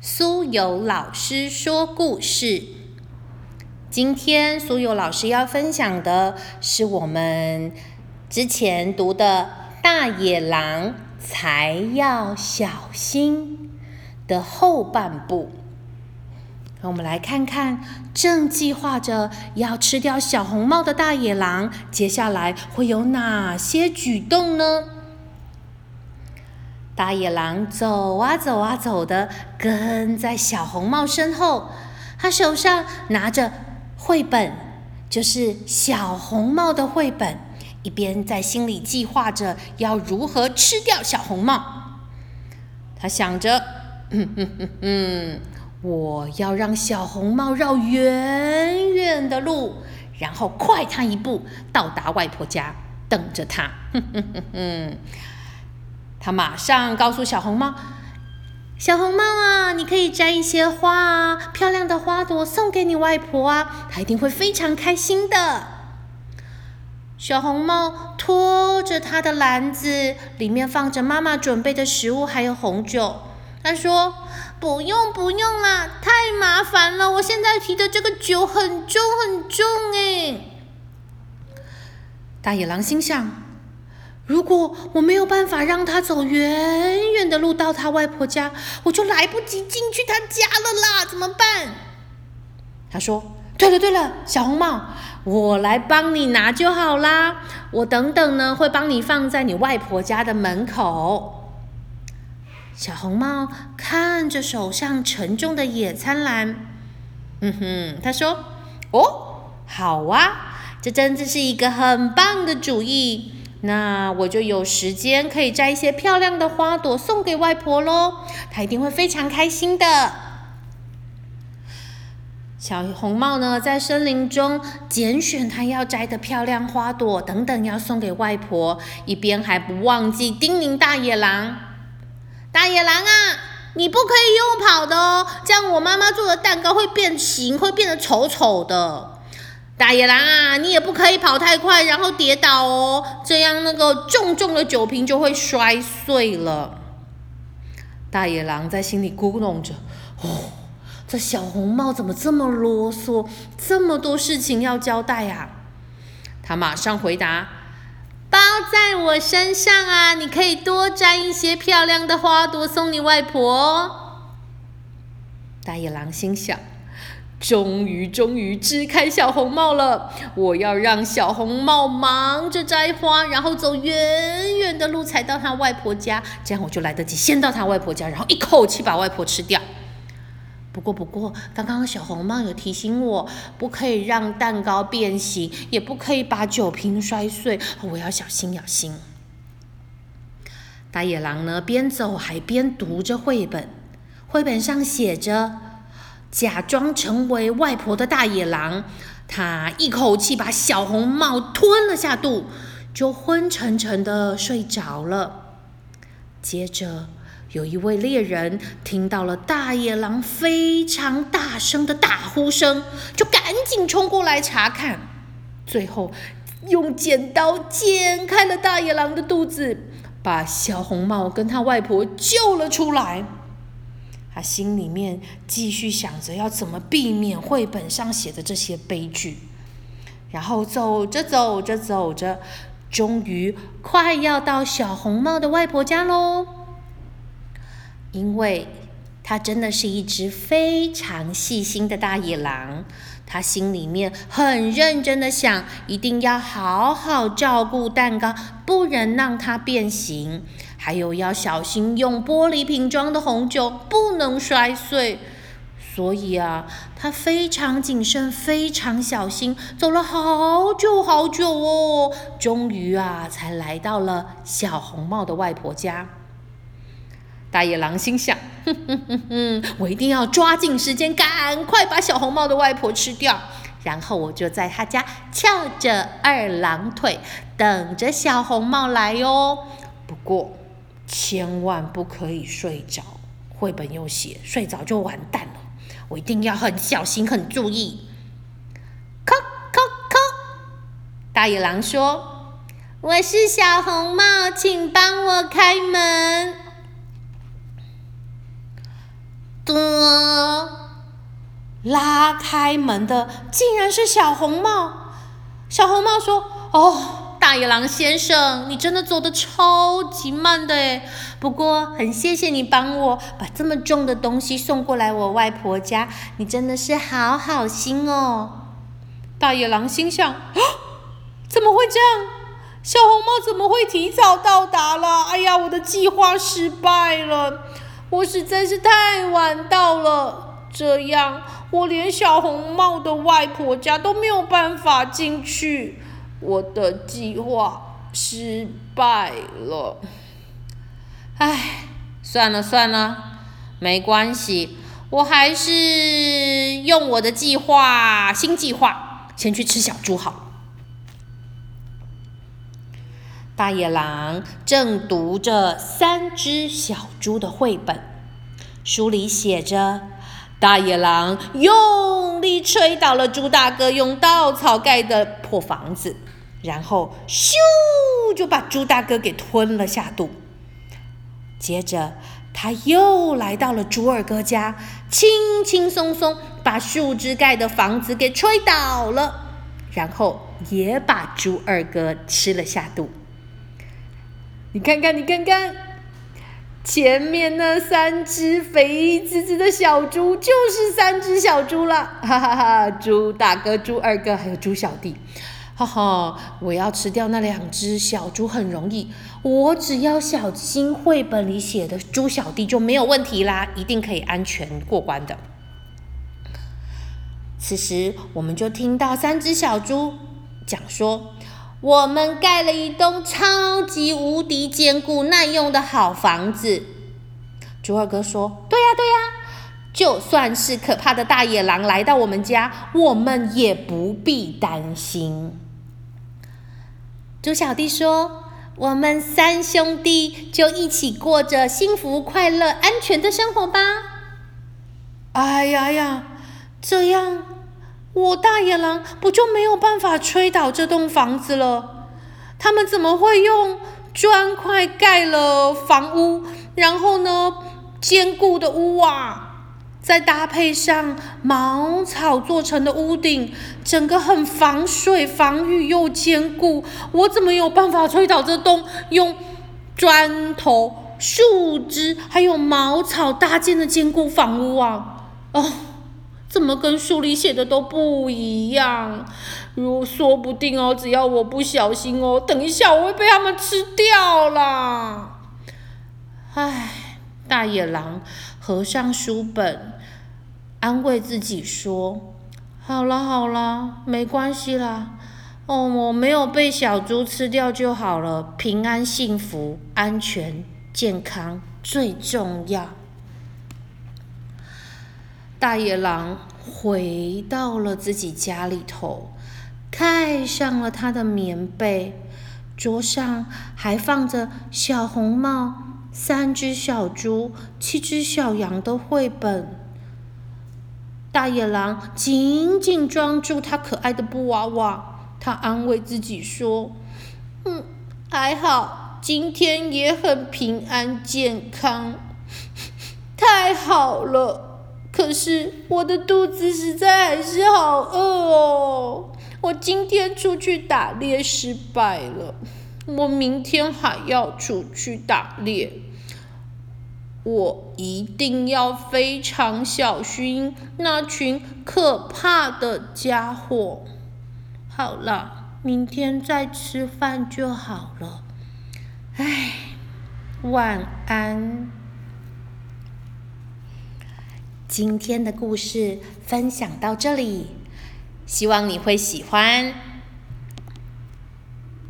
苏有老师说故事。今天苏有老师要分享的是我们之前读的《大野狼才要小心》的后半部。我们来看看，正计划着要吃掉小红帽的大野狼，接下来会有哪些举动呢？大野狼走啊走啊走的，跟在小红帽身后。他手上拿着绘本，就是小红帽的绘本，一边在心里计划着要如何吃掉小红帽。他想着，嗯嗯嗯嗯，我要让小红帽绕远远的路，然后快他一步到达外婆家，等着他。哼哼哼哼。他马上告诉小红帽：“小红帽啊，你可以摘一些花啊，漂亮的花朵送给你外婆啊，她一定会非常开心的。”小红帽拖着他的篮子，里面放着妈妈准备的食物，还有红酒。他说：“不用不用啦，太麻烦了，我现在提的这个酒很重很重诶。”大野狼心想。如果我没有办法让他走远远的路到他外婆家，我就来不及进去他家了啦！怎么办？他说：“对了对了，小红帽，我来帮你拿就好啦。我等等呢，会帮你放在你外婆家的门口。”小红帽看着手上沉重的野餐篮，嗯哼，他说：“哦，好啊，这真的是一个很棒的主意。”那我就有时间可以摘一些漂亮的花朵送给外婆喽，她一定会非常开心的。小红帽呢，在森林中拣选她要摘的漂亮花朵等等，要送给外婆，一边还不忘记叮咛大野狼：“大野狼啊，你不可以用跑的哦，这样我妈妈做的蛋糕会变形，会变得丑丑的。”大野狼啊，你也不可以跑太快，然后跌倒哦，这样那个重重的酒瓶就会摔碎了。大野狼在心里咕哝着：“哦，这小红帽怎么这么啰嗦，这么多事情要交代呀？”他马上回答：“包在我身上啊，你可以多摘一些漂亮的花朵送你外婆。”大野狼心想。终于，终于支开小红帽了！我要让小红帽忙着摘花，然后走远远的路才到他外婆家，这样我就来得及先到他外婆家，然后一口气把外婆吃掉。不过，不过，刚刚小红帽有提醒我，不可以让蛋糕变形，也不可以把酒瓶摔碎，我要小心小心。大野狼呢，边走还边读着绘本，绘本上写着。假装成为外婆的大野狼，他一口气把小红帽吞了下肚，就昏沉沉的睡着了。接着，有一位猎人听到了大野狼非常大声的大呼声，就赶紧冲过来查看，最后用剪刀剪开了大野狼的肚子，把小红帽跟他外婆救了出来。他心里面继续想着要怎么避免绘本上写的这些悲剧，然后走着走着走着，终于快要到小红帽的外婆家喽。因为他真的是一只非常细心的大野狼，他心里面很认真的想，一定要好好照顾蛋糕，不能让它变形。还有要小心用玻璃瓶装的红酒，不能摔碎。所以啊，他非常谨慎，非常小心，走了好久好久哦，终于啊，才来到了小红帽的外婆家。大野狼心想：哼哼哼哼，我一定要抓紧时间，赶快把小红帽的外婆吃掉，然后我就在他家翘着二郎腿，等着小红帽来哟。不过。千万不可以睡着，绘本又写睡着就完蛋了。我一定要很小心、很注意。叩叩叩！大野狼说：“我是小红帽，请帮我开门。”的，拉开门的竟然是小红帽。小红帽说：“哦，大野狼先生，你真的走的超级慢的诶不过很谢谢你帮我把这么重的东西送过来我外婆家，你真的是好好心哦。”大野狼心想：“啊，怎么会这样？小红帽怎么会提早到达了？哎呀，我的计划失败了，我实在是太晚到了。这样，我连小红帽的外婆家都没有办法进去，我的计划失败了。唉，算了算了，没关系，我还是用我的计划，新计划。”先去吃小猪好。大野狼正读着三只小猪的绘本，书里写着：大野狼用力吹倒了猪大哥用稻草盖的破房子，然后咻就把猪大哥给吞了下肚。接着。他又来到了猪二哥家，轻轻松松把树枝盖的房子给吹倒了，然后也把猪二哥吃了下肚。你看看，你看看，前面那三只肥滋滋的小猪就是三只小猪了，哈哈哈！猪大哥、猪二哥还有猪小弟。哈哈，我要吃掉那两只小猪很容易，我只要小心绘本里写的猪小弟就没有问题啦，一定可以安全过关的。此时，我们就听到三只小猪讲说：“我们盖了一栋超级无敌坚固耐用的好房子。”猪二哥说：“对呀，对呀，就算是可怕的大野狼来到我们家，我们也不必担心。”猪小弟说：“我们三兄弟就一起过着幸福、快乐、安全的生活吧。”哎呀呀，这样我大野狼不就没有办法吹倒这栋房子了？他们怎么会用砖块盖了房屋，然后呢，坚固的屋瓦？再搭配上茅草做成的屋顶，整个很防水、防御又坚固。我怎么有办法吹倒这栋用砖头、树枝还有茅草搭建的坚固房屋啊？哦，怎么跟书里写的都不一样？如说不定哦，只要我不小心哦，等一下我会被他们吃掉啦！唉，大野狼合上书本。安慰自己说：“好了好了，没关系啦。哦，我没有被小猪吃掉就好了，平安、幸福、安全、健康最重要。”大野狼回到了自己家里头，盖上了他的棉被，桌上还放着小红帽、三只小猪、七只小羊的绘本。大野狼紧紧抓住他可爱的布娃娃，他安慰自己说：“嗯，还好，今天也很平安健康，太好了。可是我的肚子实在还是好饿哦，我今天出去打猎失败了，我明天还要出去打猎。”我一定要非常小心那群可怕的家伙。好了，明天再吃饭就好了。唉，晚安。今天的故事分享到这里，希望你会喜欢。